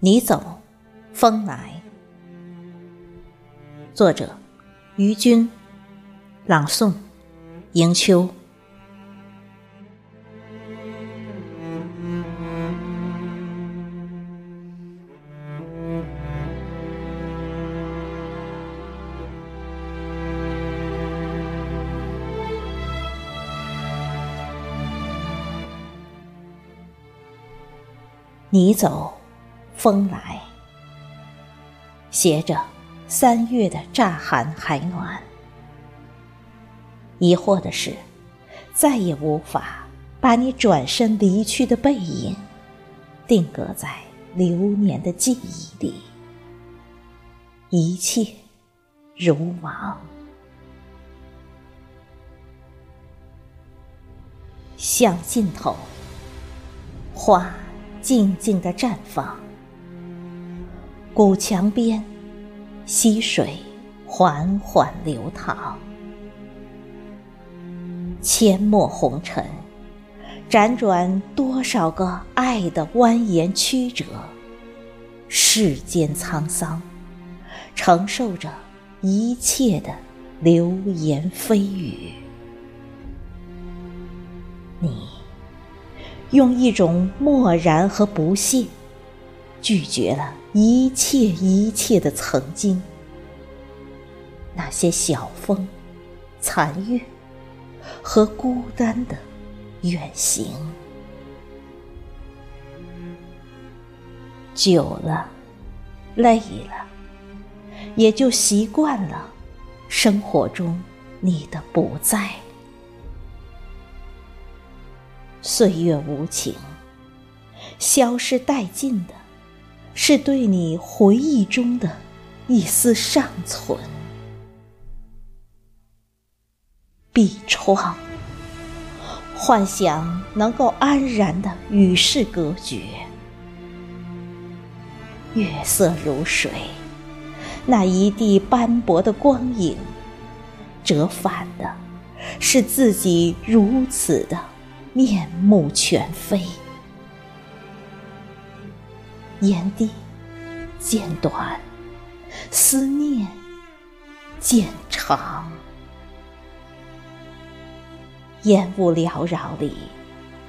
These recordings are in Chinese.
你走，风来。作者：于军，朗诵：迎秋。你走，风来，携着三月的乍寒还暖。疑惑的是，再也无法把你转身离去的背影定格在流年的记忆里，一切如往，向尽头，花。静静的绽放，古墙边，溪水缓缓流淌，阡陌红尘，辗转多少个爱的蜿蜒曲折，世间沧桑，承受着一切的流言蜚语，你。用一种漠然和不屑，拒绝了一切一切的曾经，那些晓风、残月和孤单的远行，久了，累了，也就习惯了生活中你的不在。岁月无情，消失殆尽的，是对你回忆中的一丝尚存。闭窗，幻想能够安然的与世隔绝。月色如水，那一地斑驳的光影，折返的，是自己如此的。面目全非，眼底渐短，思念渐长，烟雾缭绕里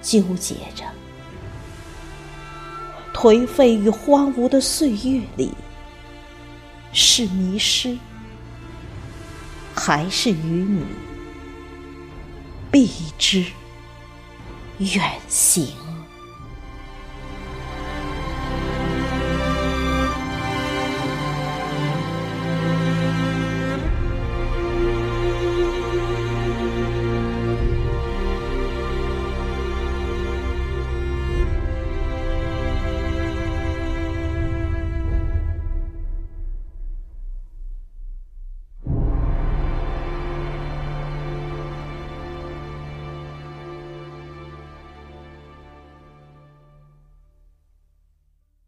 纠结着，颓废与荒芜的岁月里，是迷失，还是与你避之？远行。